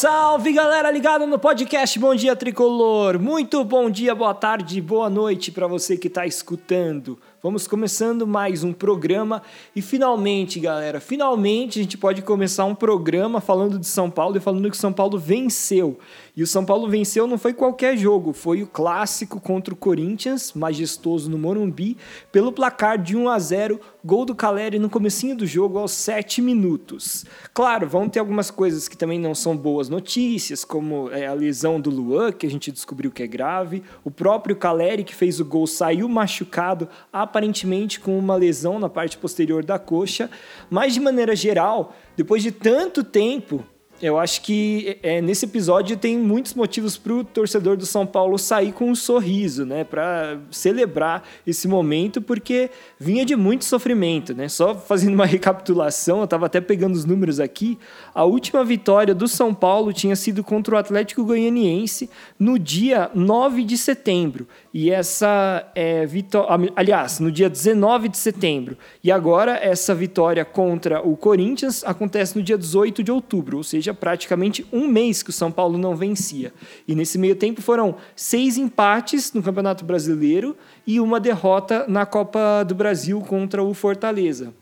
salve galera ligada no podcast Bom Dia Tricolor. Muito bom dia, boa tarde, boa noite para você que está escutando. Vamos começando mais um programa e finalmente, galera, finalmente a gente pode começar um programa falando de São Paulo e falando que São Paulo venceu. E o São Paulo venceu não foi qualquer jogo, foi o clássico contra o Corinthians, majestoso no Morumbi, pelo placar de 1 a 0, gol do Caleri no comecinho do jogo aos 7 minutos. Claro, vão ter algumas coisas que também não são boas notícias, como é, a lesão do Luan, que a gente descobriu que é grave, o próprio Caleri que fez o gol saiu machucado, aparentemente com uma lesão na parte posterior da coxa, mas de maneira geral, depois de tanto tempo eu acho que é, nesse episódio tem muitos motivos para o torcedor do São Paulo sair com um sorriso, né? Para celebrar esse momento, porque vinha de muito sofrimento, né? Só fazendo uma recapitulação, eu estava até pegando os números aqui. A última vitória do São Paulo tinha sido contra o Atlético Goianiense no dia 9 de setembro. E essa é, vitória. Aliás, no dia 19 de setembro. E agora, essa vitória contra o Corinthians acontece no dia 18 de outubro, ou seja, praticamente um mês que o São Paulo não vencia. E nesse meio tempo foram seis empates no Campeonato Brasileiro e uma derrota na Copa do Brasil contra o Fortaleza.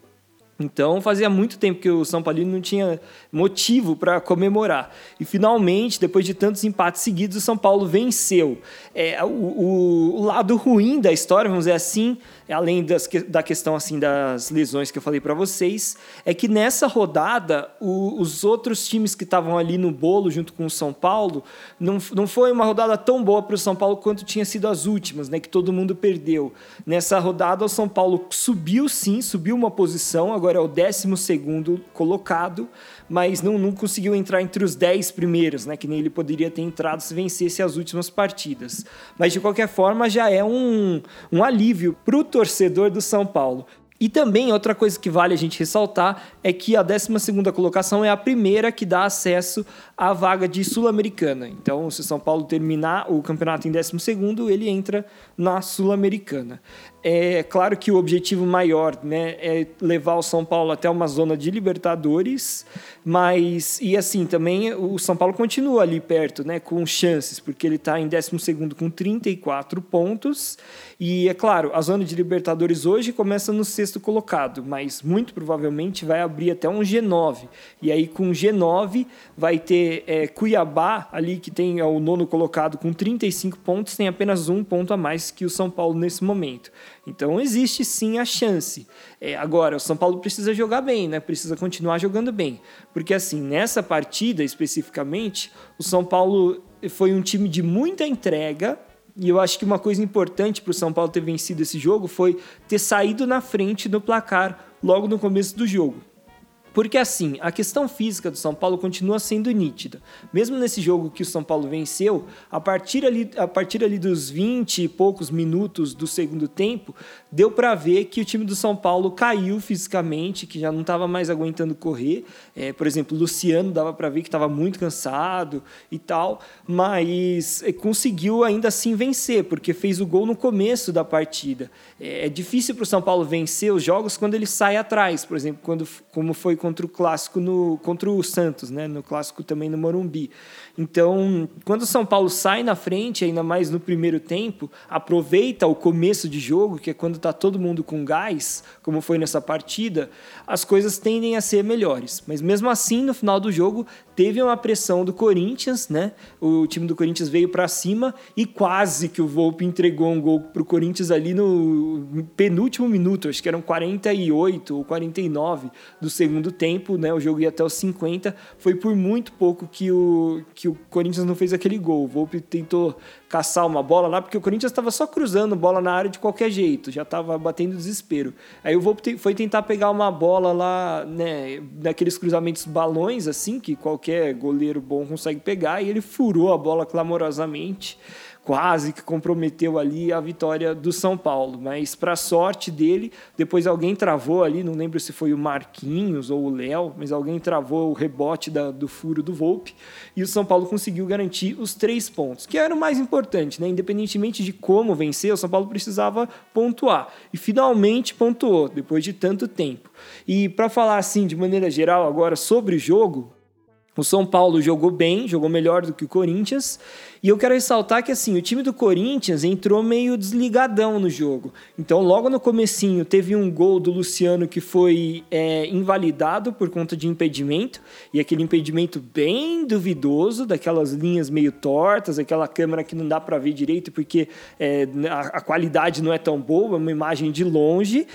Então fazia muito tempo que o São Paulo não tinha motivo para comemorar. E finalmente, depois de tantos empates seguidos, o São Paulo venceu. É, o, o, o lado ruim da história, vamos dizer assim, além das, da questão assim das lesões que eu falei para vocês, é que nessa rodada o, os outros times que estavam ali no bolo junto com o São Paulo não, não foi uma rodada tão boa para o São Paulo quanto tinha sido as últimas, né, que todo mundo perdeu. Nessa rodada o São Paulo subiu sim, subiu uma posição, agora é o 12 segundo colocado, mas não, não conseguiu entrar entre os 10 primeiros, né, que nem ele poderia ter entrado se vencesse as últimas partidas. Mas de qualquer forma já é um, um alívio para o torcedor do São Paulo. E também outra coisa que vale a gente ressaltar é que a 12 colocação é a primeira que dá acesso à vaga de Sul-Americana. Então, se São Paulo terminar o campeonato em 12 ele entra na Sul-Americana. É claro que o objetivo maior né, é levar o São Paulo até uma zona de Libertadores, mas e assim também o São Paulo continua ali perto, né, com chances, porque ele está em 12 com 34 pontos. E é claro, a zona de Libertadores hoje começa no sexto colocado, mas muito provavelmente vai abrir até um G9. E aí com G9 vai ter é, Cuiabá ali, que tem é, o nono colocado com 35 pontos, tem apenas um ponto a mais que o São Paulo nesse momento. Então existe sim a chance. É, agora, o São Paulo precisa jogar bem, né? Precisa continuar jogando bem. Porque assim, nessa partida especificamente, o São Paulo foi um time de muita entrega. E eu acho que uma coisa importante para o São Paulo ter vencido esse jogo foi ter saído na frente do placar logo no começo do jogo. Porque assim, a questão física do São Paulo continua sendo nítida. Mesmo nesse jogo que o São Paulo venceu, a partir ali, a partir ali dos 20 e poucos minutos do segundo tempo, deu para ver que o time do São Paulo caiu fisicamente, que já não estava mais aguentando correr. É, por exemplo, o Luciano dava para ver que estava muito cansado e tal, mas é, conseguiu ainda assim vencer, porque fez o gol no começo da partida. É, é difícil para o São Paulo vencer os jogos quando ele sai atrás, por exemplo, quando, como foi contra o clássico no contra o Santos, né, no clássico também no Morumbi. Então, quando o São Paulo sai na frente, ainda mais no primeiro tempo, aproveita o começo de jogo, que é quando está todo mundo com gás, como foi nessa partida, as coisas tendem a ser melhores. Mas mesmo assim, no final do jogo, teve uma pressão do Corinthians, né? O time do Corinthians veio para cima e quase que o Volpe entregou um gol para o Corinthians ali no penúltimo minuto, acho que eram 48 ou 49 do segundo tempo, né? O jogo ia até os 50, foi por muito pouco que o, que o Corinthians não fez aquele gol. O Volpe tentou caçar uma bola lá, porque o Corinthians estava só cruzando bola na área de qualquer jeito, já estava batendo desespero. Aí o Volpe foi tentar pegar uma bola lá, né, daqueles cruzamentos balões, assim, que qualquer goleiro bom consegue pegar, e ele furou a bola clamorosamente quase que comprometeu ali a vitória do São Paulo. Mas, para sorte dele, depois alguém travou ali, não lembro se foi o Marquinhos ou o Léo, mas alguém travou o rebote da, do furo do Volpe e o São Paulo conseguiu garantir os três pontos, que era o mais importante, né? Independentemente de como vencer, o São Paulo precisava pontuar e finalmente pontuou depois de tanto tempo. E para falar assim de maneira geral agora sobre o jogo, O São Paulo jogou bem, jogou melhor do que o Corinthians. E eu quero ressaltar que assim, o time do Corinthians entrou meio desligadão no jogo. Então, logo no comecinho, teve um gol do Luciano que foi é, invalidado por conta de impedimento. E aquele impedimento bem duvidoso, daquelas linhas meio tortas, aquela câmera que não dá para ver direito porque é, a, a qualidade não é tão boa, é uma imagem de longe.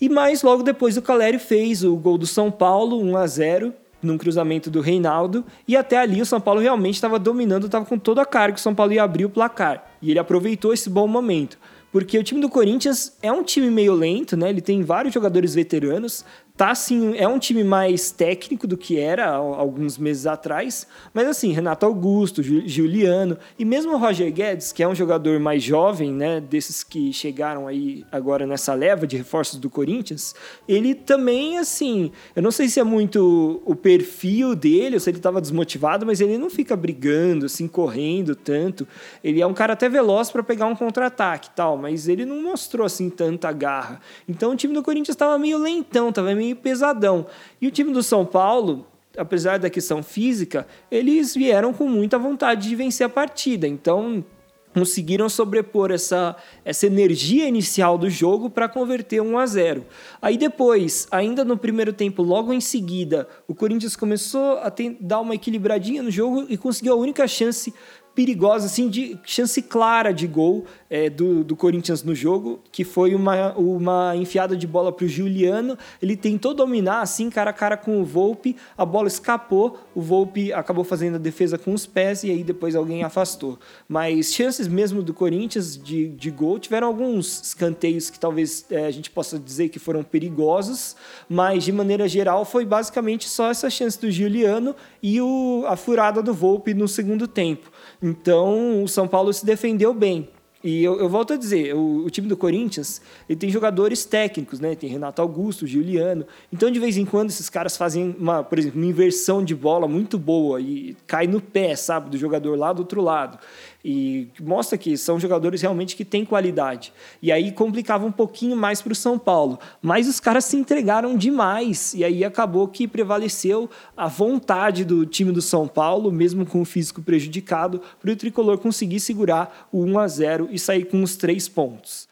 E mais logo depois o Caleri fez o gol do São Paulo, 1 a 0 num cruzamento do Reinaldo, e até ali o São Paulo realmente estava dominando, estava com toda a carga, o São Paulo ia abrir o placar. E ele aproveitou esse bom momento. Porque o time do Corinthians é um time meio lento, né? Ele tem vários jogadores veteranos, tá assim, é um time mais técnico do que era alguns meses atrás, mas assim, Renato Augusto, Juliano e mesmo o Roger Guedes, que é um jogador mais jovem, né, desses que chegaram aí agora nessa leva de reforços do Corinthians, ele também assim, eu não sei se é muito o perfil dele ou se ele estava desmotivado, mas ele não fica brigando, assim, correndo tanto. Ele é um cara até veloz para pegar um contra-ataque, tal, mas ele não mostrou assim tanta garra. Então o time do Corinthians estava meio lentão, estava meio meio pesadão. E o time do São Paulo, apesar da questão física, eles vieram com muita vontade de vencer a partida. Então, conseguiram sobrepor essa, essa energia inicial do jogo para converter 1 a 0. Aí depois, ainda no primeiro tempo, logo em seguida, o Corinthians começou a ter, dar uma equilibradinha no jogo e conseguiu a única chance perigosa, assim, de chance clara de gol é, do, do Corinthians no jogo, que foi uma, uma enfiada de bola para o Juliano. Ele tentou dominar, assim, cara a cara com o Volpe, a bola escapou, o Volpe acabou fazendo a defesa com os pés e aí depois alguém afastou. Mas chances mesmo do Corinthians de, de gol, tiveram alguns escanteios que talvez é, a gente possa dizer que foram perigosos, mas de maneira geral foi basicamente só essa chance do Juliano e o, a furada do Volpe no segundo tempo. Então, o São Paulo se defendeu bem. E eu, eu, volto a dizer, o, o, time do Corinthians ele tem jogadores técnicos, né? Tem Renato Augusto, Juliano. Então, de vez em quando, esses caras fazem, uma, por exemplo, uma inversão de bola muito boa e cai no pé, sabe, do jogador lá do outro lado e mostra que são jogadores realmente que têm qualidade. E aí complicava um pouquinho mais para o São Paulo, mas os caras se entregaram demais e aí acabou que prevaleceu a vontade do time do São Paulo, mesmo com o físico prejudicado, para o tricolor conseguir segurar o 1 a 0 e sair com os três pontos.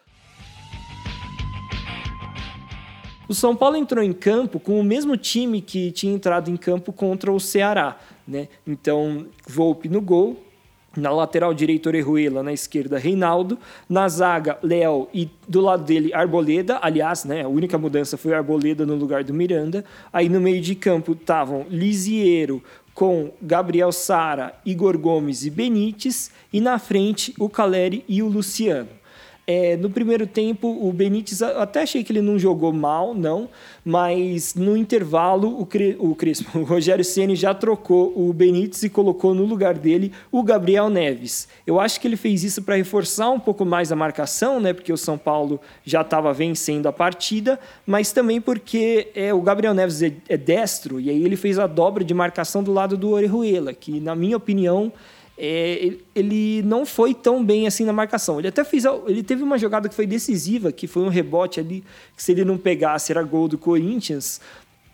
O São Paulo entrou em campo com o mesmo time que tinha entrado em campo contra o Ceará. Né? Então, Volpe no gol, na lateral direita, Orejuela. Na esquerda, Reinaldo. Na zaga, Léo. E do lado dele, Arboleda. Aliás, né, a única mudança foi Arboleda no lugar do Miranda. Aí no meio de campo estavam Lisiero com Gabriel Sara, Igor Gomes e Benítez. E na frente, o Caleri e o Luciano. É, no primeiro tempo, o Benítez, até achei que ele não jogou mal, não, mas no intervalo, o, o Crespo, o Rogério Ceni já trocou o Benítez e colocou no lugar dele o Gabriel Neves. Eu acho que ele fez isso para reforçar um pouco mais a marcação, né, porque o São Paulo já estava vencendo a partida, mas também porque é, o Gabriel Neves é, é destro, e aí ele fez a dobra de marcação do lado do Orejuela, que, na minha opinião, é, ele não foi tão bem assim na marcação. Ele até fez, ele teve uma jogada que foi decisiva, que foi um rebote ali, que se ele não pegasse era gol do Corinthians,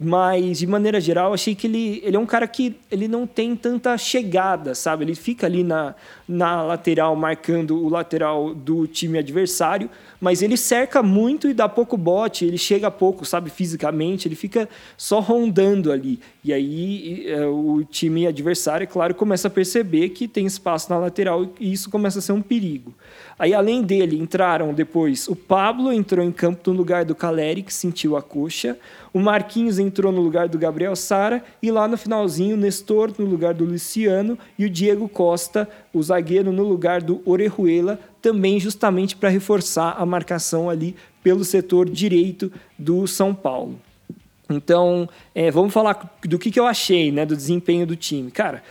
mas, de maneira geral, achei que ele, ele é um cara que ele não tem tanta chegada, sabe? Ele fica ali na, na lateral, marcando o lateral do time adversário, mas ele cerca muito e dá pouco bote, ele chega pouco, sabe, fisicamente, ele fica só rondando ali. E aí é, o time adversário, é claro, começa a perceber que tem espaço na lateral e isso começa a ser um perigo. Aí, além dele, entraram depois o Pablo, entrou em campo no lugar do Caleri, que sentiu a coxa. O Marquinhos entrou no lugar do Gabriel Sara. E lá no finalzinho, o Nestor no lugar do Luciano. E o Diego Costa, o zagueiro, no lugar do Orejuela, também justamente para reforçar a marcação ali pelo setor direito do São Paulo. Então, é, vamos falar do que, que eu achei né, do desempenho do time. Cara,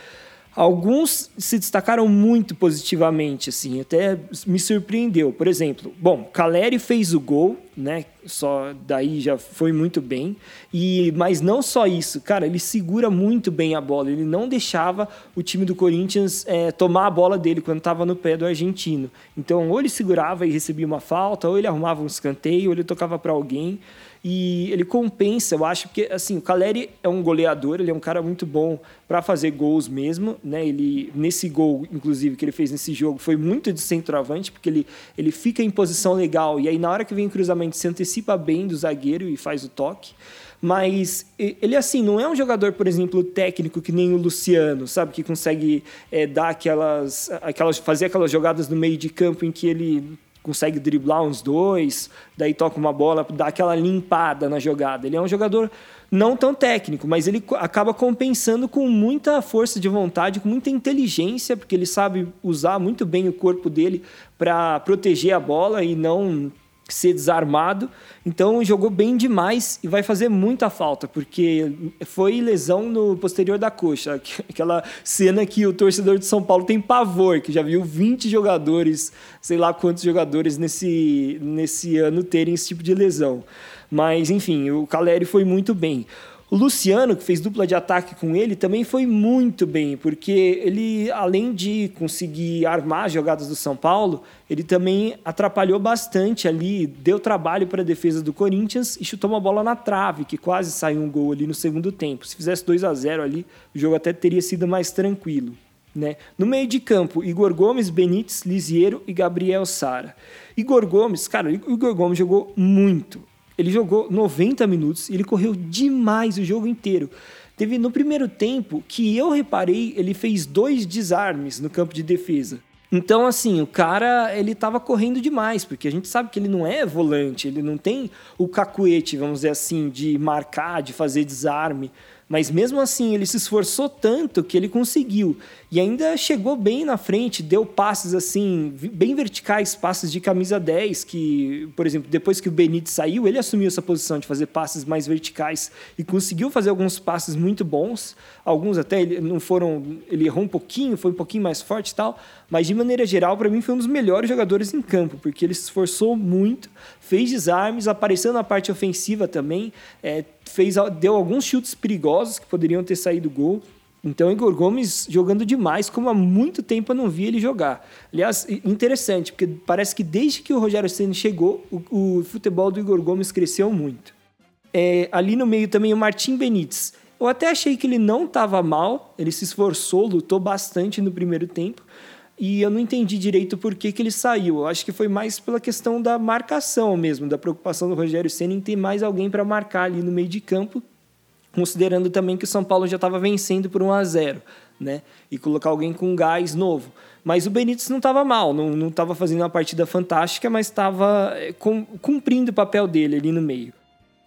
Alguns se destacaram muito positivamente, assim, até me surpreendeu. Por exemplo, bom, Caleri fez o gol, né? Só daí já foi muito bem. E mas não só isso, cara, ele segura muito bem a bola. Ele não deixava o time do Corinthians é, tomar a bola dele quando estava no pé do argentino. Então, ou ele segurava e recebia uma falta, ou ele arrumava um escanteio, ou ele tocava para alguém e ele compensa, eu acho, porque assim, o Caleri é um goleador, ele é um cara muito bom para fazer gols mesmo, né? Ele nesse gol, inclusive, que ele fez nesse jogo, foi muito de centroavante, porque ele, ele fica em posição legal e aí na hora que vem o cruzamento se antecipa bem do zagueiro e faz o toque. Mas ele, assim, não é um jogador, por exemplo, técnico que nem o Luciano, sabe? Que consegue é, dar aquelas, aquelas. fazer aquelas jogadas no meio de campo em que ele consegue driblar uns dois, daí toca uma bola, dá aquela limpada na jogada. Ele é um jogador não tão técnico, mas ele acaba compensando com muita força de vontade, com muita inteligência, porque ele sabe usar muito bem o corpo dele para proteger a bola e não ser desarmado. Então jogou bem demais e vai fazer muita falta, porque foi lesão no posterior da coxa. Aquela cena que o torcedor de São Paulo tem pavor, que já viu 20 jogadores, sei lá quantos jogadores nesse, nesse ano terem esse tipo de lesão. Mas, enfim, o Caleri foi muito bem. O Luciano, que fez dupla de ataque com ele, também foi muito bem, porque ele, além de conseguir armar as jogadas do São Paulo, ele também atrapalhou bastante ali, deu trabalho para a defesa do Corinthians e chutou uma bola na trave, que quase saiu um gol ali no segundo tempo. Se fizesse 2 a 0 ali, o jogo até teria sido mais tranquilo. Né? No meio de campo, Igor Gomes, Benítez, Lisiero e Gabriel Sara. Igor Gomes, cara, Igor Gomes jogou muito. Ele jogou 90 minutos e ele correu demais o jogo inteiro. Teve no primeiro tempo que eu reparei, ele fez dois desarmes no campo de defesa. Então, assim, o cara, ele tava correndo demais, porque a gente sabe que ele não é volante, ele não tem o cacuete, vamos dizer assim, de marcar, de fazer desarme. Mas mesmo assim, ele se esforçou tanto que ele conseguiu. E ainda chegou bem na frente, deu passes assim, bem verticais, passes de camisa 10, que, por exemplo, depois que o Benítez saiu, ele assumiu essa posição de fazer passes mais verticais e conseguiu fazer alguns passes muito bons. Alguns até ele não foram, ele errou um pouquinho, foi um pouquinho mais forte e tal, mas de maneira geral, para mim foi um dos melhores jogadores em campo, porque ele se esforçou muito, fez desarmes, apareceu na parte ofensiva também, é, fez, deu alguns chutes perigosos que poderiam ter saído gol. Então, Igor Gomes jogando demais, como há muito tempo eu não vi ele jogar. Aliás, interessante, porque parece que desde que o Rogério Ceni chegou, o, o, futebol do Igor Gomes cresceu muito. É, ali no meio também o Martim Benítez. Eu até achei que ele não estava mal, ele se esforçou, lutou bastante no primeiro tempo, e eu não entendi direito por que, que ele saiu. Eu acho que foi mais pela questão da marcação mesmo, da preocupação do Rogério Senna em ter mais alguém para marcar ali no meio de campo, considerando também que o São Paulo já estava vencendo por 1 a 0 né? E colocar alguém com gás novo. Mas o Benítez não estava mal, não estava fazendo uma partida fantástica, mas estava eh, cumprindo o papel dele ali no meio.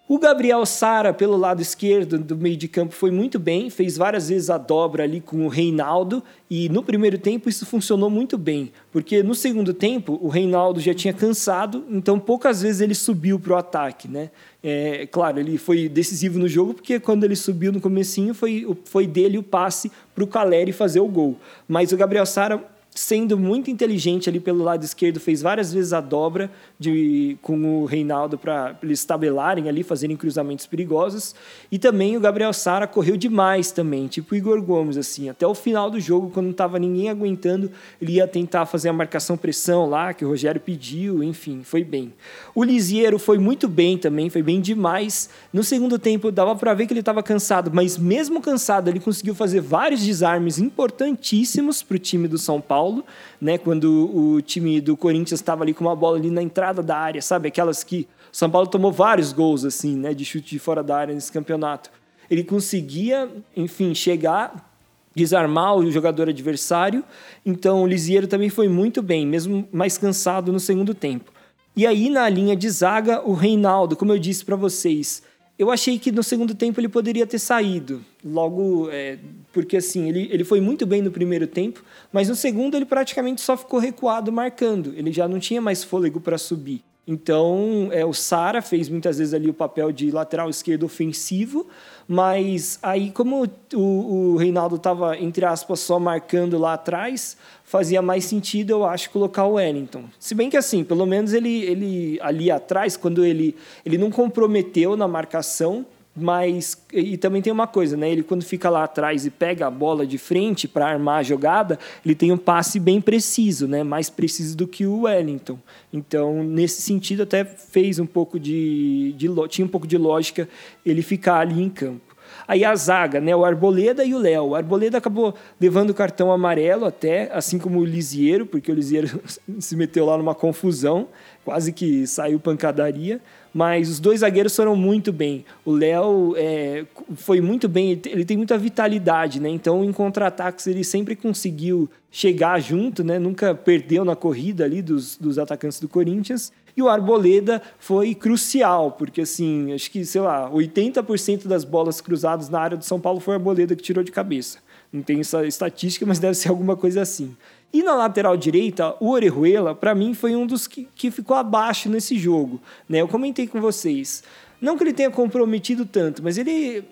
O Gabriel Sara, pelo lado esquerdo do meio de campo, foi muito bem, fez várias vezes a dobra ali com o Reinaldo, e no primeiro tempo isso funcionou muito bem, porque no segundo tempo o Reinaldo já tinha cansado, então poucas vezes ele subiu para o ataque. Né? É, claro, ele foi decisivo no jogo, porque quando ele subiu no comecinho foi, foi dele o passe para o Caleri fazer o gol. Mas o Gabriel Sara sendo muito inteligente ali pelo lado esquerdo, fez várias vezes a dobra de, com o Reinaldo para eles tabelarem ali, fazerem cruzamentos perigosos. E também o Gabriel Sara correu demais também, tipo o Igor Gomes, assim. Até o final do jogo, quando não estava ninguém aguentando, ele ia tentar fazer a marcação-pressão lá, que o Rogério pediu, enfim, foi bem. O Lisiero foi muito bem também, foi bem demais. No segundo tempo, dava para ver que ele estava cansado, mas mesmo cansado, ele conseguiu fazer vários desarmes importantíssimos para o time do São Paulo Paulo, né? Quando o time do Corinthians estava ali com uma bola ali na entrada da área, sabe? Aquelas que São Paulo tomou vários gols assim, né? De chute de fora da área nesse campeonato. Ele conseguia, enfim, chegar desarmar o jogador adversário. Então o Lisieiro também foi muito bem, mesmo mais cansado no segundo tempo. E aí na linha de zaga, o Reinaldo, como eu disse para vocês, eu achei que no segundo tempo ele poderia ter saído, logo, é, porque assim, ele, ele foi muito bem no primeiro tempo, mas no segundo ele praticamente só ficou recuado marcando, ele já não tinha mais fôlego para subir. Então, é, o Sara fez muitas vezes ali o papel de lateral esquerdo ofensivo, mas aí, como o, o Reinaldo estava, entre aspas, só marcando lá atrás, fazia mais sentido, eu acho, colocar o Wellington. Se bem que, assim, pelo menos ele, ele ali atrás, quando ele, ele não comprometeu na marcação, mas e também tem uma coisa, né? Ele quando fica lá atrás e pega a bola de frente para armar a jogada, ele tem um passe bem preciso, né? Mais preciso do que o Wellington. Então, nesse sentido até fez um pouco de, de tinha um pouco de lógica ele ficar ali em campo. Aí a zaga, né? O Arboleda e o Léo. O Arboleda acabou levando o cartão amarelo até, assim como o Lisieiro, porque o Lisieiro se meteu lá numa confusão, quase que saiu pancadaria mas os dois zagueiros foram muito bem. O Léo é, foi muito bem, ele tem muita vitalidade, né? Então, em contra-ataques, ele sempre conseguiu chegar junto, né? Nunca perdeu na corrida ali dos, dos atacantes do Corinthians. E o Arboleda foi crucial, porque assim, acho que, sei lá, 80% das bolas cruzadas na área do São Paulo foi o Arboleda que tirou de cabeça. Não tem essa estatística, mas deve ser alguma coisa assim. E na lateral direita, o Orejuela, para mim, foi um dos que, que ficou abaixo nesse jogo. Né? Eu comentei com vocês. Não que ele tenha comprometido tanto, mas ele,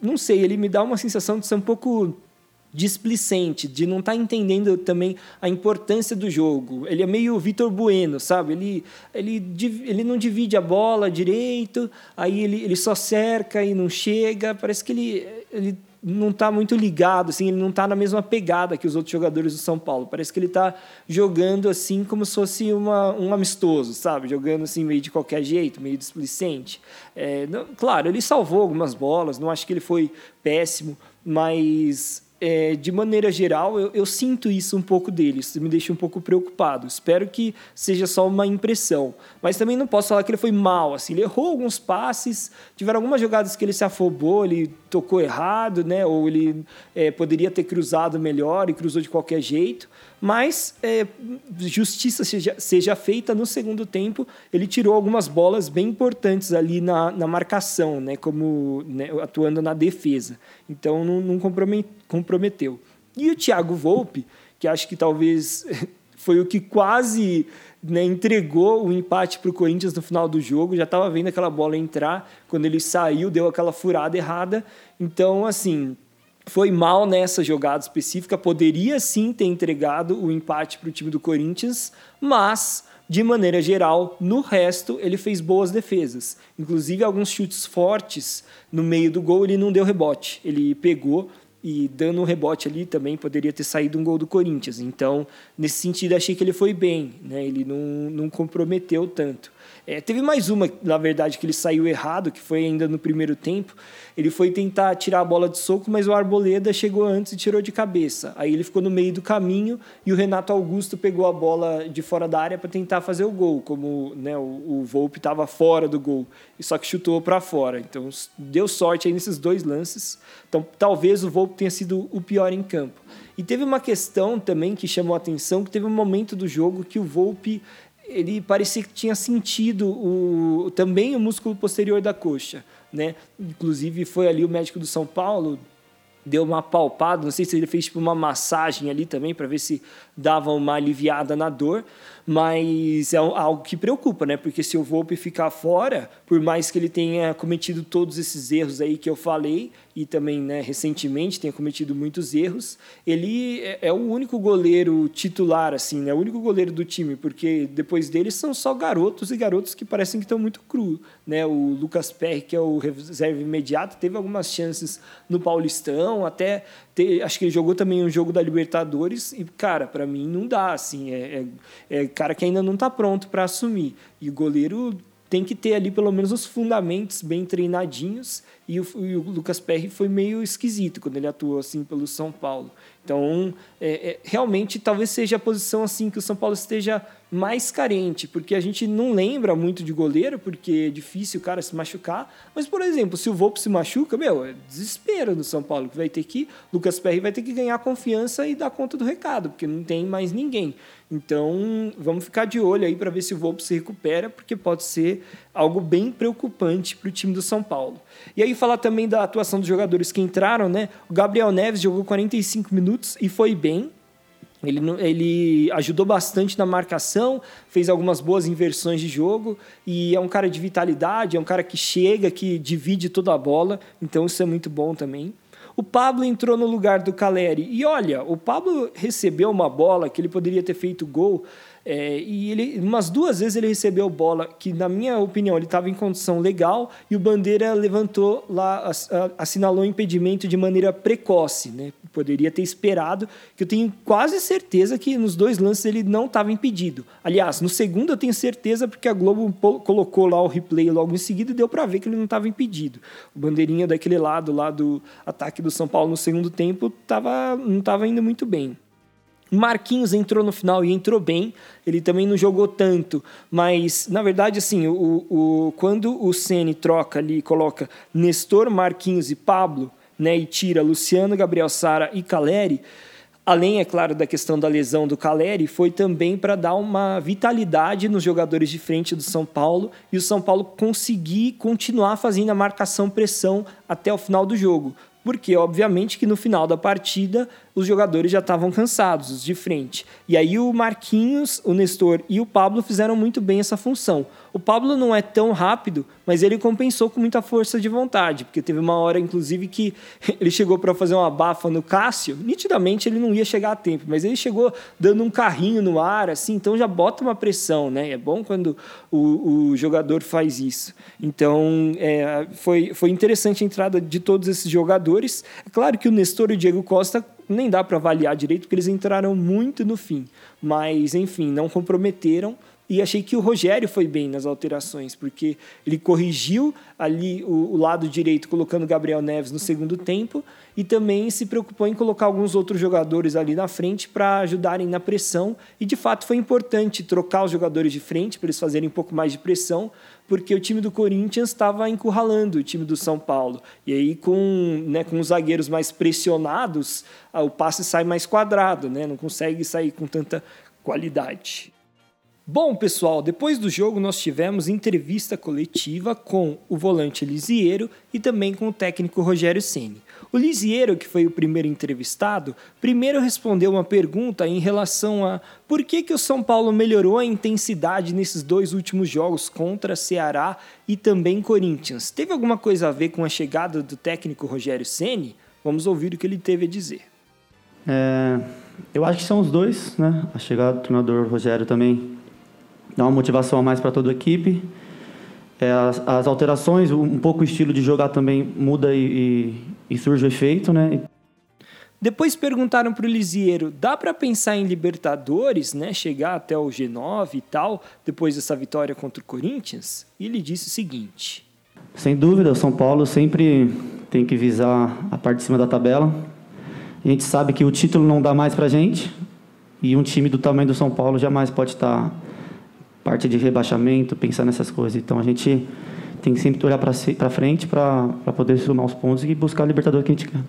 não sei, ele me dá uma sensação de ser um pouco displicente, de não estar tá entendendo também a importância do jogo. Ele é meio Vitor Bueno, sabe? Ele, ele, ele não divide a bola direito, aí ele, ele só cerca e não chega. Parece que ele, ele não está muito ligado, assim, ele não está na mesma pegada que os outros jogadores do São Paulo. Parece que ele está jogando assim como se fosse uma, um amistoso, sabe? Jogando assim meio de qualquer jeito, meio displicente. É, não, claro, ele salvou algumas bolas, não acho que ele foi péssimo, mas é, de maneira geral, eu, eu, sinto isso um pouco dele. Isso me deixa um pouco preocupado. Espero que seja só uma impressão. Mas também não posso falar que ele foi mal. Assim, ele errou alguns passes, tiveram algumas jogadas que ele se afobou, ele tocou errado, né? ou ele é, poderia ter cruzado melhor e cruzou de qualquer jeito mas é, justiça seja, seja, feita no segundo tempo. Ele tirou algumas bolas bem importantes ali na, na marcação, né, como né, atuando na defesa. Então não, não comprometeu. E o Thiago Volpe, que acho que talvez foi o que quase né, entregou o empate para o Corinthians no final do jogo. Já estava vendo aquela bola entrar, quando ele saiu, deu aquela furada errada. Então, assim, foi mal nessa jogada específica, poderia sim ter entregado o empate para o time do Corinthians, mas de maneira geral, no resto ele fez boas defesas. Inclusive alguns chutes fortes no meio do gol ele não deu rebote, ele pegou e dando um rebote ali também poderia ter saído um gol do Corinthians. Então, nesse sentido, achei que ele foi bem, né? ele não, não comprometeu tanto. É, teve mais uma, na verdade, que ele saiu errado, que foi ainda no primeiro tempo. Ele foi tentar tirar a bola de soco, mas o Arboleda chegou antes e tirou de cabeça. Aí ele ficou no meio do caminho e o Renato Augusto pegou a bola de fora da área para tentar fazer o gol, como né, o, o Volpe estava fora do gol, só que chutou para fora. Então deu sorte aí nesses dois lances. Então talvez o Volpe tenha sido o pior em campo. E teve uma questão também que chamou a atenção, que teve um momento do jogo que o Volpe ele parecia que tinha sentido o, também o músculo posterior da coxa, né? Inclusive foi ali o médico do São Paulo deu uma palpada, não sei se ele fez tipo uma massagem ali também para ver se dava uma aliviada na dor, mas é algo que preocupa, né? Porque se o Volpe ficar fora, por mais que ele tenha cometido todos esses erros aí que eu falei, e também né, recentemente tenha cometido muitos erros, ele é, é o único goleiro titular, assim, né? O único goleiro do time, porque depois dele são só garotos e garotos que parecem que estão muito cru, né? O Lucas Perry, que é o reserva imediato, teve algumas chances no Paulistão, até ter, acho que ele jogou também um jogo da Libertadores e, cara, para mim não dá, assim, é, é, é cara que ainda não está pronto para assumir. E o goleiro tem que ter ali pelo menos os fundamentos bem treinadinhos e o, e o Lucas Perry foi meio esquisito quando ele atuou assim pelo São Paulo. Então, é, é, realmente, talvez seja a posição assim que o São Paulo esteja mais carente, porque a gente não lembra muito de goleiro, porque é difícil o cara se machucar. Mas, por exemplo, se o Volpe se machuca, meu, é desespero no São Paulo, que vai ter que. Lucas Perry vai ter que ganhar confiança e dar conta do recado, porque não tem mais ninguém. Então, vamos ficar de olho aí para ver se o Volpe se recupera, porque pode ser algo bem preocupante para o time do São Paulo. E aí, falar também da atuação dos jogadores que entraram, né? O Gabriel Neves jogou 45 minutos e foi bem. Ele, ele ajudou bastante na marcação, fez algumas boas inversões de jogo e é um cara de vitalidade, é um cara que chega, que divide toda a bola, então isso é muito bom também. O Pablo entrou no lugar do Caleri e olha, o Pablo recebeu uma bola que ele poderia ter feito gol é, e ele, umas duas vezes ele recebeu bola que, na minha opinião, ele estava em condição legal e o Bandeira levantou lá, assinalou impedimento de maneira precoce, né? Poderia ter esperado, que eu tenho quase certeza que nos dois lances ele não estava impedido. Aliás, no segundo eu tenho certeza porque a Globo colocou lá o replay logo em seguida e deu para ver que ele não estava impedido. O bandeirinha daquele lado lá do ataque do São Paulo no segundo tempo tava, não estava indo muito bem. Marquinhos entrou no final e entrou bem. Ele também não jogou tanto, mas na verdade, assim, o, o, quando o Ceni troca ali, coloca Nestor, Marquinhos e Pablo, né, e tira Luciano, Gabriel Sara e Caleri, além, é claro, da questão da lesão do Caleri, foi também para dar uma vitalidade nos jogadores de frente do São Paulo e o São Paulo conseguir continuar fazendo a marcação-pressão até o final do jogo porque obviamente que no final da partida os jogadores já estavam cansados, os de frente. E aí o Marquinhos, o Nestor e o Pablo fizeram muito bem essa função. O Pablo não é tão rápido, mas ele compensou com muita força de vontade, porque teve uma hora, inclusive, que ele chegou para fazer uma bafa no Cássio. Nitidamente ele não ia chegar a tempo, mas ele chegou dando um carrinho no ar, assim, então já bota uma pressão, né? É bom quando o, o jogador faz isso. Então é, foi, foi interessante a entrada de todos esses jogadores. É claro que o Nestor e o Diego Costa nem dá para avaliar direito, porque eles entraram muito no fim. Mas, enfim, não comprometeram. E achei que o Rogério foi bem nas alterações, porque ele corrigiu ali o, o, lado direito, colocando Gabriel Neves no segundo tempo, e também se preocupou em colocar alguns outros jogadores ali na frente para ajudarem na pressão. E de fato foi importante trocar os jogadores de frente para eles fazerem um pouco mais de pressão, porque o time do Corinthians estava encurralando o time do São Paulo. E aí, com, né, com os zagueiros mais pressionados, o passe sai mais quadrado, né? não consegue sair com tanta qualidade. Bom, pessoal, depois do jogo nós tivemos entrevista coletiva com o volante Lisiero e também com o técnico Rogério Ceni. O Lisiero, que foi o primeiro entrevistado, primeiro respondeu uma pergunta em relação a por que, que o São Paulo melhorou a intensidade nesses dois últimos jogos contra Ceará e também Corinthians. Teve alguma coisa a ver com a chegada do técnico Rogério Ceni? Vamos ouvir o que ele teve a dizer. É, eu acho que são os dois, né? A chegada do treinador Rogério também dá uma motivação a mais para toda a equipe. É, as, as, alterações, um pouco o estilo de jogar também muda e, e, e surge o efeito, né? Depois perguntaram para o Lisieiro, dá para pensar em Libertadores, né, chegar até o G9 e tal, depois dessa vitória contra o Corinthians? E ele disse o seguinte: Sem dúvida, o São Paulo sempre tem que visar a parte de cima da tabela. A gente sabe que o título não dá mais para gente e um time do tamanho do São Paulo jamais pode estar parte de rebaixamento, pensar nessas coisas. Então a gente tem que sempre olhar para frente para poder somar os pontos e buscar a Libertadores que a gente quer.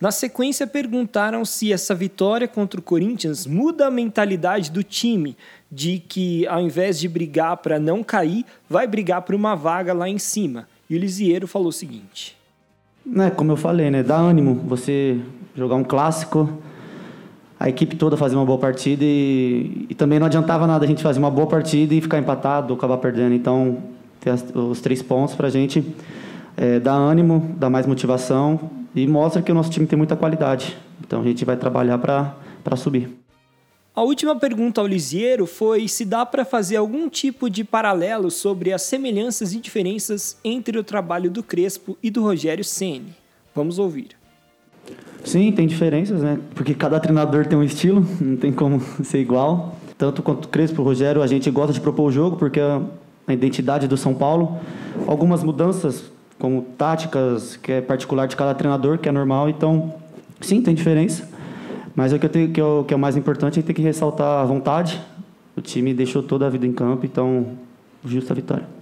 Na sequência, perguntaram se essa vitória contra o Corinthians muda a mentalidade do time, de que ao invés de brigar para não cair, vai brigar por uma vaga lá em cima. E o Lisieiro falou o seguinte: né, Como eu falei, né, dá ânimo você jogar um clássico, a equipe toda fazer uma boa partida e, e, também não adiantava nada a gente fazer uma boa partida e ficar empatado ou acabar perdendo. Então, ter as, os três pontos para a gente é, dar ânimo, dar mais motivação e mostra que o nosso time tem muita qualidade. Então, a gente vai trabalhar para subir. A última pergunta ao Lisieiro foi se dá para fazer algum tipo de paralelo sobre as semelhanças e diferenças entre o trabalho do Crespo e do Rogério Ceni. Vamos ouvir. Sim, tem diferenças, né? Porque cada treinador tem um estilo, não tem como ser igual. Tanto quanto o Crespo, o Rogério, a gente gosta de propor o jogo porque é a identidade do São Paulo. Algumas mudanças, como táticas, que é particular de cada treinador, que é normal. Então, sim, tem diferença. Mas o que, eu tenho, que, eu, que é o mais importante é ter que ressaltar a vontade. O time deixou toda a vida em campo, então, justa vitória.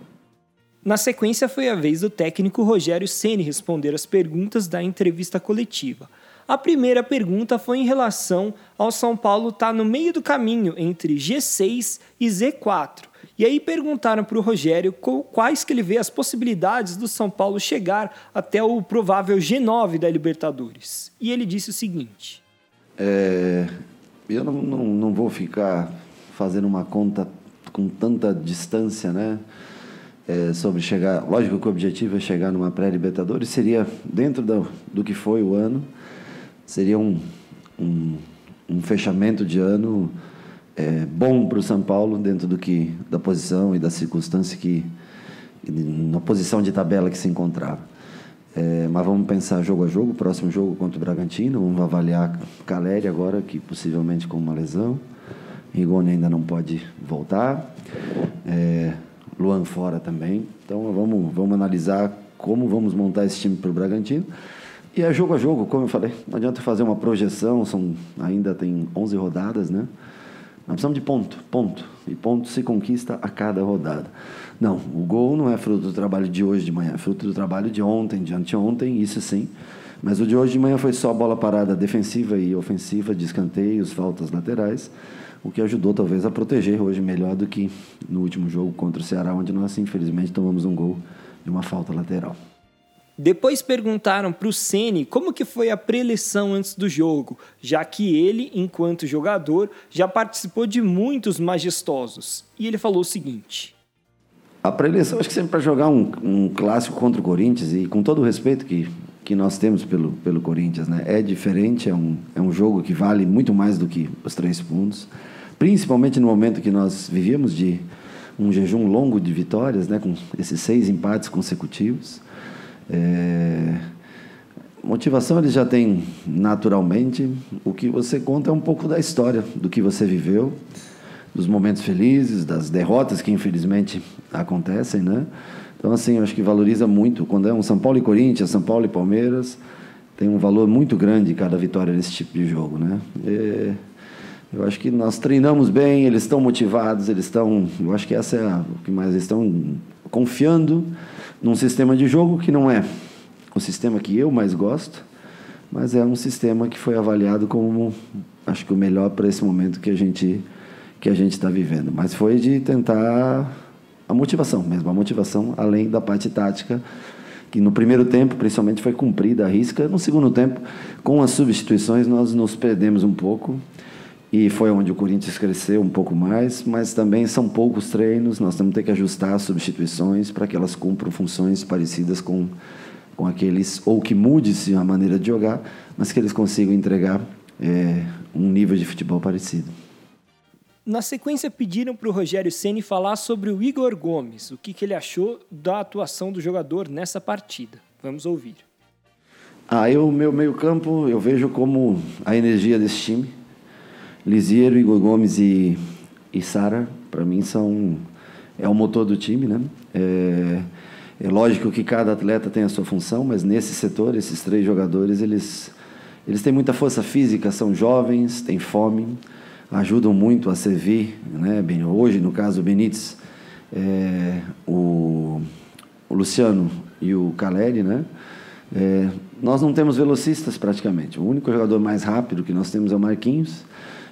Na sequência, foi a vez do técnico Rogério Ceni responder as perguntas da entrevista coletiva. A primeira pergunta foi em relação ao São Paulo estar tá no meio do caminho entre G6 e Z4. E aí perguntaram para o Rogério quais que ele vê as possibilidades do São Paulo chegar até o provável G9 da Libertadores. E ele disse o seguinte: é, eu não, não, não vou ficar fazendo uma conta com tanta distância, né? É, sobre chegar. Lógico que o objetivo é chegar numa pré-Libertadores, seria dentro do, do que foi o ano, seria um, um, um fechamento de ano é, bom para o São Paulo, dentro do que, da posição e da circunstância que. na posição de tabela que se encontrava. É, mas vamos pensar jogo a jogo, próximo jogo contra o Bragantino, vamos avaliar Caleri agora, que possivelmente com uma lesão. Rigoni ainda não pode voltar. É, Luan fora também. Então vamos, vamos analisar como vamos montar esse time para o Bragantino. E é jogo a jogo, como eu falei. Não adianta fazer uma projeção, são, ainda tem 11 rodadas, né? Nós precisamos de ponto, ponto. E ponto se conquista a cada rodada. Não, o gol não é fruto do trabalho de hoje de manhã, é fruto do trabalho de ontem, de anteontem, isso sim. Mas o de hoje de manhã foi só bola parada defensiva e ofensiva, de escanteios, faltas laterais, o que ajudou talvez a proteger hoje melhor do que no último jogo contra o Ceará, onde nós infelizmente tomamos um gol de uma falta lateral. Depois perguntaram para o Ceni como que foi a preleção antes do jogo, já que ele, enquanto jogador, já participou de muitos majestosos. E ele falou o seguinte: a preleção, acho que sempre para jogar um, um, clássico contra o Corinthians, e com todo o respeito que, que nós temos pelo, pelo Corinthians, né? é diferente, é um, é um jogo que vale muito mais do que os três pontos, principalmente no momento que nós vivíamos de um jejum longo de vitórias, né? com esses seis empates consecutivos. É... Motivação eles já têm naturalmente, o que você conta é um pouco da história, do que você viveu dos momentos felizes, das derrotas que infelizmente acontecem, né? Então, assim, eu acho que valoriza muito. Quando é um São Paulo e Corinthians, São Paulo e Palmeiras, tem um valor muito grande cada vitória nesse tipo de jogo, né? Eu acho que nós treinamos bem, eles estão motivados, eles estão. Eu acho que essa é a, o que mais eles estão confiando num sistema de jogo que não é o sistema que eu mais gosto, mas é um sistema que foi avaliado como, acho que o melhor para esse momento que a gente que a gente está vivendo. Mas foi de tentar a motivação mesmo, a motivação além da parte tática, que no primeiro tempo, principalmente, foi cumprida a risca. No segundo tempo, com as substituições, nós nos perdemos um pouco. E foi onde o Corinthians cresceu um pouco mais, mas também são poucos treinos, nós temos que ter que ajustar as substituições para que elas cumpram funções parecidas com, com aqueles, ou que mude-se a maneira de jogar, mas que eles consigam entregar é, um nível de futebol parecido. Na sequência, pediram para o Rogério Ceni falar sobre o Igor Gomes, o que, que ele achou da atuação do jogador nessa partida. Vamos ouvir. Ah, eu, meu meio-campo, eu vejo como a energia desse time. Lisiero, Igor Gomes e, e Sara, para mim, são é o motor do time, né? É, é lógico que cada atleta tem a sua função, mas nesse setor, esses três jogadores, eles, eles têm muita força física, são jovens, têm fome ajudam muito a servir, né? Bem, hoje, no caso, o Benítez, é, o, o, Luciano e o Caleri, né? É, nós não temos velocistas praticamente. O único jogador mais rápido que nós temos é o Marquinhos.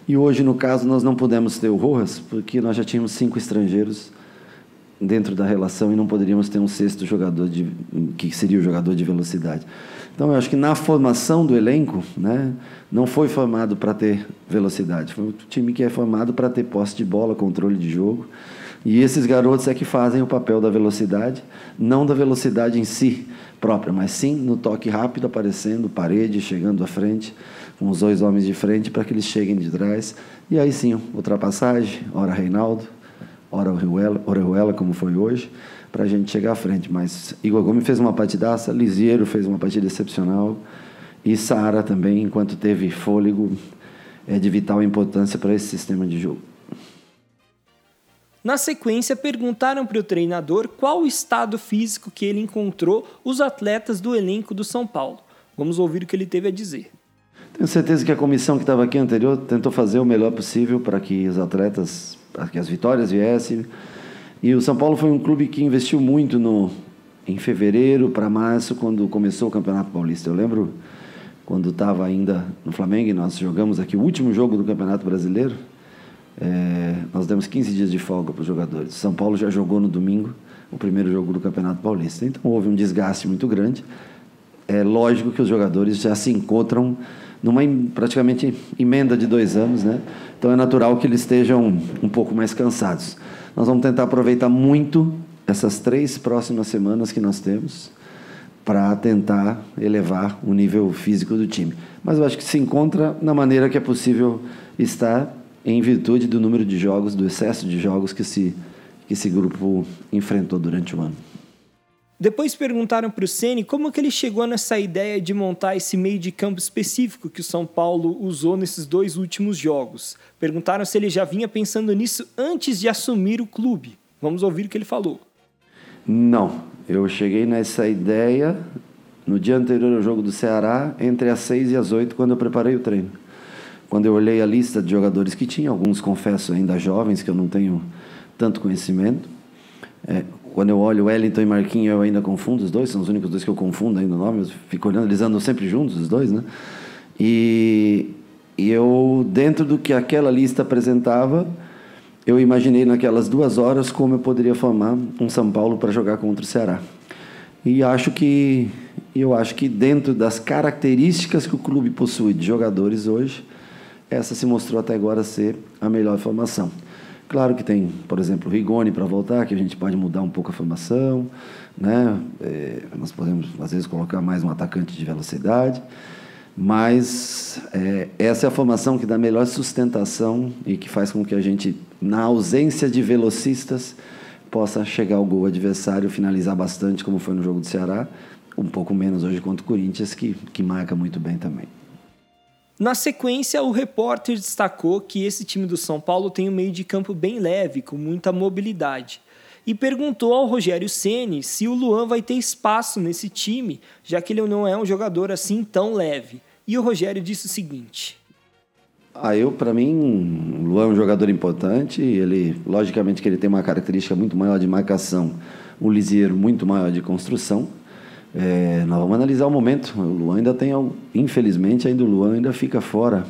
E hoje, no caso, nós não pudemos ter o Rojas, porque nós já tínhamos cinco estrangeiros dentro da relação e não poderíamos ter um sexto jogador de, que seria o jogador de velocidade. Então, eu acho que na formação do elenco, né, não foi formado para ter velocidade. Foi um time que é formado para ter posse de bola, controle de jogo. E esses garotos é que fazem o papel da velocidade, não da velocidade em si própria, mas sim no toque rápido, aparecendo, parede, chegando à frente, com os dois homens de frente, para que eles cheguem de trás. E aí sim, ultrapassagem, hora Reinaldo, hora Orejuela, como foi hoje para a gente chegar à frente. Mas Igor Gomes fez uma partidaça, Lisieiro fez uma partida excepcional e Sara também, enquanto teve fôlego, é de vital importância para esse sistema de jogo. Na sequência, perguntaram para o treinador qual o estado físico que ele encontrou os atletas do elenco do São Paulo. Vamos ouvir o que ele teve a dizer. Tenho certeza que a comissão que estava aqui anterior tentou fazer o melhor possível para que os atletas, para que as vitórias viessem, e o São Paulo foi um clube que investiu muito no, em fevereiro para março, quando começou o Campeonato Paulista. Eu lembro quando estava ainda no Flamengo e nós jogamos aqui o último jogo do Campeonato Brasileiro. É, nós demos 15 dias de folga para os jogadores. São Paulo já jogou no domingo o primeiro jogo do Campeonato Paulista. Então houve um desgaste muito grande. É lógico que os jogadores já se encontram numa praticamente emenda de dois anos, né? Então é natural que eles estejam um pouco mais cansados. Nós vamos tentar aproveitar muito essas três próximas semanas que nós temos para tentar elevar o nível físico do time. Mas eu acho que se encontra na maneira que é possível estar em virtude do número de jogos, do excesso de jogos que, se, que esse grupo enfrentou durante o ano. Depois perguntaram para o Ceni como que ele chegou nessa ideia de montar esse meio de campo específico que o São Paulo usou nesses dois últimos jogos. Perguntaram se ele já vinha pensando nisso antes de assumir o clube. Vamos ouvir o que ele falou. Não, eu cheguei nessa ideia no dia anterior ao jogo do Ceará, entre as seis e as oito, quando eu preparei o treino. Quando eu olhei a lista de jogadores que tinha, alguns confesso ainda jovens, que eu não tenho tanto conhecimento. É, quando eu olho Wellington e Marquinhos, eu ainda confundo os dois, são os únicos dois que eu confundo ainda o nome, eu fico olhando, eles andam sempre juntos, os dois, né? E, e eu, dentro do que aquela lista apresentava, eu imaginei naquelas duas horas como eu poderia formar um São Paulo para jogar contra o Ceará. E acho que eu acho que dentro das características que o clube possui de jogadores hoje, essa se mostrou até agora ser a melhor formação. Claro que tem, por exemplo, o Rigoni para voltar, que a gente pode mudar um pouco a formação, né? É, nós podemos às vezes colocar mais um atacante de velocidade, mas é, essa é a formação que dá melhor sustentação e que faz com que a gente, na ausência de velocistas, possa chegar ao gol adversário, finalizar bastante, como foi no jogo do Ceará, um pouco menos hoje contra o Corinthians, que, que marca muito bem também. Na sequência, o repórter destacou que esse time do São Paulo tem um meio de campo bem leve, com muita mobilidade e perguntou ao Rogério Ceni se o Luan vai ter espaço nesse time, já que ele não é um jogador assim tão leve. E o Rogério disse o seguinte: ah, eu, para mim, o Luan é um jogador importante. Ele, logicamente, que ele tem uma característica muito maior de marcação, o Lisieiro muito maior de construção. É, nós vamos analisar o momento. O Luan ainda tem, infelizmente, ainda o Luan ainda fica fora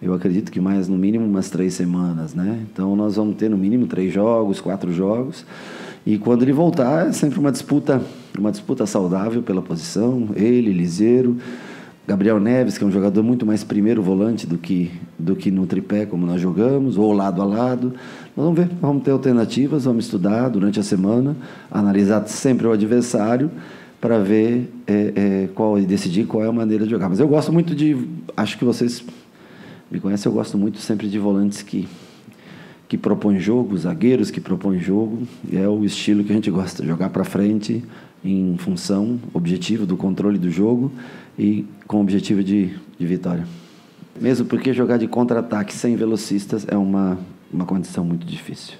eu acredito que mais no mínimo umas três semanas, né? Então nós vamos ter no mínimo três jogos, quatro jogos. E quando ele voltar, é sempre uma disputa, uma disputa saudável pela posição. Ele, Liseiro, Gabriel Neves, que é um jogador muito mais primeiro volante do que, do que no tripé, como nós jogamos, ou lado a lado. Nós vamos ver, vamos ter alternativas, vamos estudar durante a semana, analisar sempre o adversário para ver é, é, qual e decidir qual é a maneira de jogar. Mas eu gosto muito de, acho que vocês me conhece, eu gosto muito sempre de volantes que que propõem jogo, zagueiros que propõem jogo, e é o estilo que a gente gosta, jogar para frente em função, objetivo do controle do jogo e com objetivo de, de vitória. Mesmo porque jogar de contra-ataque sem velocistas é uma, uma condição muito difícil.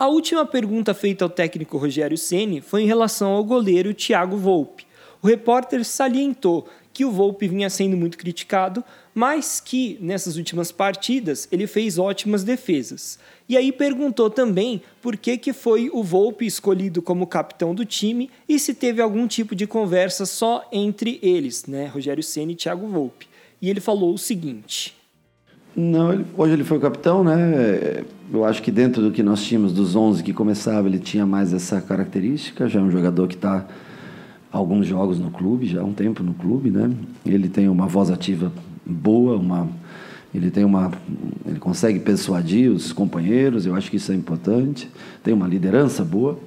A última pergunta feita ao técnico Rogério Ceni foi em relação ao goleiro Thiago Volpe. O repórter salientou que o Volpe vinha sendo muito criticado, mas que nessas últimas partidas ele fez ótimas defesas. E aí perguntou também por que, que foi o Volpe escolhido como capitão do time e se teve algum tipo de conversa só entre eles, né, Rogério Ceni e Thiago Volpe. E ele falou o seguinte: Não, ele, hoje ele foi o capitão, né? Eu acho que dentro do que nós tínhamos dos 11 que começava, ele tinha mais essa característica, já é um jogador que está alguns jogos no clube, já há um tempo no clube, né? Ele tem uma voz ativa boa, uma ele tem uma ele consegue persuadir os companheiros, eu acho que isso é importante. Tem uma liderança boa.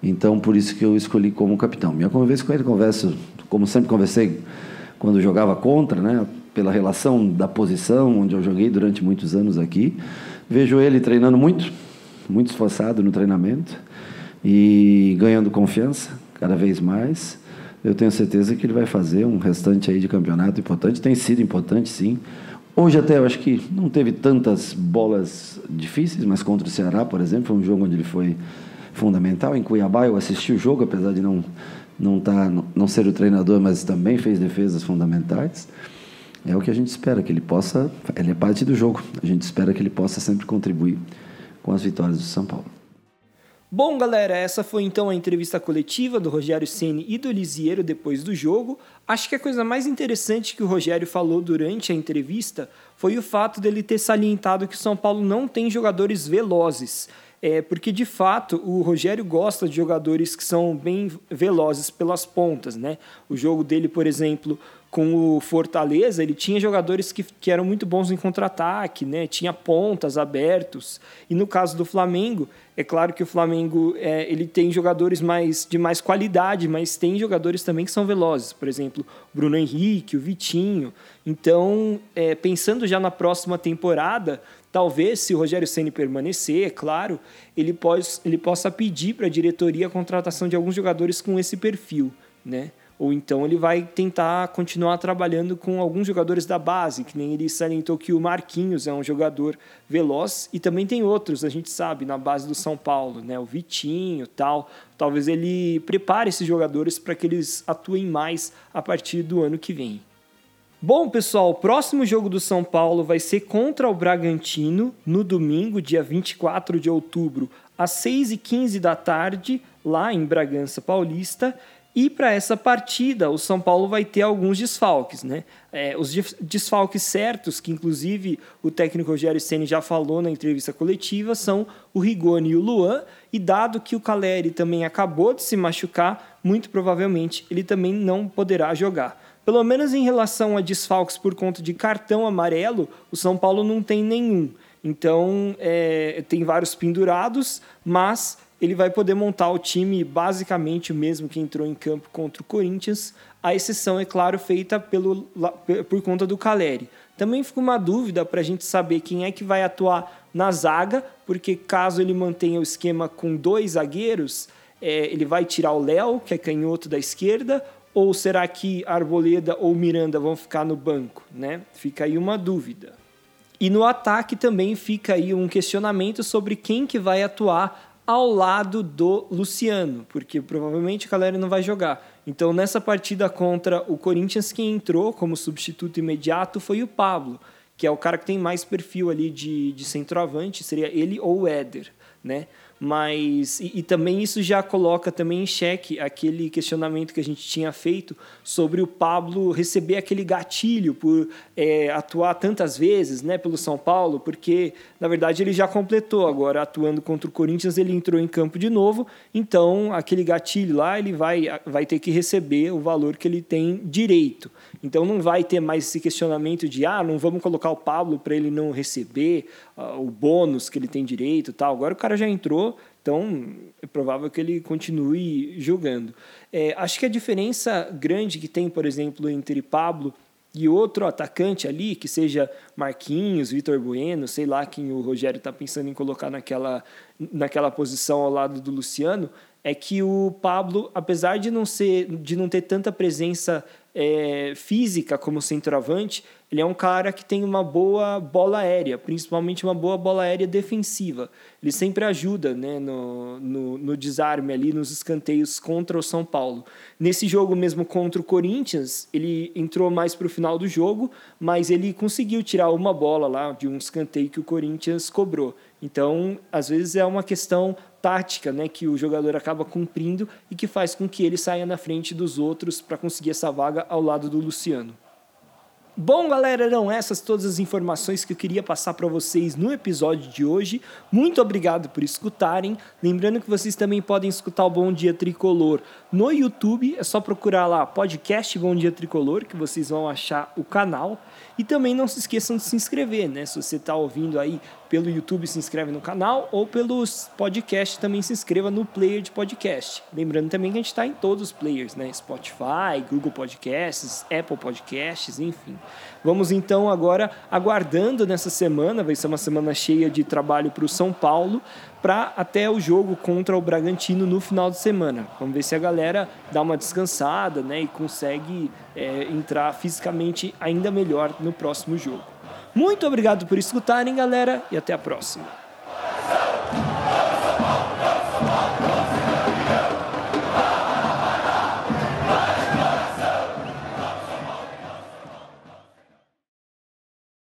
Então, por isso que eu escolhi como capitão. Minha conversa com ele, converso, como sempre conversei quando jogava contra, né? Pela relação da posição onde eu joguei durante muitos anos aqui. Vejo ele treinando muito, muito esforçado no treinamento e ganhando confiança cada vez mais. Eu tenho certeza que ele vai fazer um restante aí de campeonato importante. Tem sido importante, sim. Hoje até eu acho que não teve tantas bolas difíceis, mas contra o Ceará, por exemplo, foi um jogo onde ele foi fundamental. Em Cuiabá eu assisti o jogo, apesar de não não tá não ser o treinador, mas também fez defesas fundamentais. É o que a gente espera que ele possa, ele é parte do jogo. A gente espera que ele possa sempre contribuir com as vitórias do São Paulo. Bom, galera, essa foi então a entrevista coletiva do Rogério Ceni e do Lisieiro depois do jogo. Acho que a coisa mais interessante que o Rogério falou durante a entrevista foi o fato dele ter salientado que o São Paulo não tem jogadores velozes. É, porque de fato o Rogério gosta de jogadores que são bem velozes pelas pontas, né? O jogo dele, por exemplo, com o Fortaleza, ele tinha jogadores que, que eram muito bons em contra-ataque, né? tinha pontas abertos. E no caso do Flamengo, é claro que o Flamengo é, ele tem jogadores mais, de mais qualidade, mas tem jogadores também que são velozes. Por exemplo, Bruno Henrique, o Vitinho. Então, é, pensando já na próxima temporada, talvez, se o Rogério Ceni permanecer, é claro, ele, pode, ele possa pedir para a diretoria a contratação de alguns jogadores com esse perfil. Né? Ou então ele vai tentar continuar trabalhando com alguns jogadores da base, que nem ele salientou que o Marquinhos é um jogador veloz e também tem outros, a gente sabe, na base do São Paulo, né? O Vitinho, tal. Talvez ele prepare esses jogadores para que eles atuem mais a partir do ano que vem. Bom, pessoal, o próximo jogo do São Paulo vai ser contra o Bragantino no domingo, dia 24 de outubro, às 6h15 da tarde, lá em Bragança Paulista. E para essa partida, o São Paulo vai ter alguns desfalques, né? É, os desfalques certos, que inclusive o técnico Rogério Ceni já falou na entrevista coletiva, são o Rigoni e o Luan. E dado que o Caleri também acabou de se machucar, muito provavelmente ele também não poderá jogar. Pelo menos em relação a desfalques por conta de cartão amarelo, o São Paulo não tem nenhum. Então, é, tem vários pendurados, mas ele vai poder montar o time basicamente o mesmo que entrou em campo contra o Corinthians. A exceção, é claro, feita pelo, por conta do Caleri. Também fica uma dúvida para a gente saber quem é que vai atuar na zaga, porque caso ele mantenha o esquema com dois zagueiros, é, ele vai tirar o Léo, que é canhoto da esquerda, ou será que Arboleda ou Miranda vão ficar no banco? Né? Fica aí uma dúvida. E no ataque também fica aí um questionamento sobre quem que vai atuar ao lado do Luciano, porque provavelmente o Caleri não vai jogar. Então, nessa partida contra o Corinthians, quem entrou como substituto imediato foi o Pablo, que é o cara que tem mais perfil ali de, de centroavante, seria ele ou o Éder, né? Mas e, e, também isso já coloca também em xeque aquele questionamento que a gente tinha feito sobre o Pablo receber aquele gatilho por é, atuar tantas vezes né, pelo São Paulo, porque na verdade ele já completou agora atuando contra o Corinthians, ele entrou em campo de novo, então aquele gatilho lá ele vai, vai ter que receber o valor que ele tem direito. Então não vai ter mais esse questionamento de ah, não vamos colocar o Pablo para ele não receber uh, o bônus que ele tem direito tal. Agora o cara já entrou, então é provável que ele continue jogando. É, acho que a diferença grande que tem, por exemplo, entre Pablo e outro atacante ali, que seja Marquinhos, Vitor Bueno, sei lá quem o Rogério está pensando em colocar naquela, naquela posição ao lado do Luciano, é que o Pablo, apesar de não ser, de não ter tanta presença é, física como centroavante, ele é um cara que tem uma boa bola aérea, principalmente uma boa bola aérea defensiva. Ele sempre ajuda né, no, no, no, desarme ali, nos escanteios contra o São Paulo. Nesse jogo mesmo contra o Corinthians, ele entrou mais para o final do jogo, mas ele conseguiu tirar uma bola lá de um escanteio que o Corinthians cobrou. Então, às vezes é uma questão tática né, que o jogador acaba cumprindo e que faz com que ele saia na frente dos outros para conseguir essa vaga ao lado do Luciano. Bom, galera, eram essas todas as informações que eu queria passar para vocês no episódio de hoje. Muito obrigado por escutarem. Lembrando que vocês também podem escutar o Bom Dia Tricolor no YouTube. É só procurar lá podcast Bom Dia Tricolor que vocês vão achar o canal. E também não se esqueçam de se inscrever, né? Se você está ouvindo aí pelo YouTube, se inscreve no canal, ou pelos podcasts, também se inscreva no player de podcast. Lembrando também que a gente está em todos os players, né? Spotify, Google Podcasts, Apple Podcasts, enfim. Vamos então agora aguardando nessa semana, vai ser uma semana cheia de trabalho para o São Paulo, para até o jogo contra o Bragantino no final de semana. Vamos ver se a galera dá uma descansada né, e consegue é, entrar fisicamente ainda melhor no próximo jogo. Muito obrigado por escutarem, galera, e até a próxima.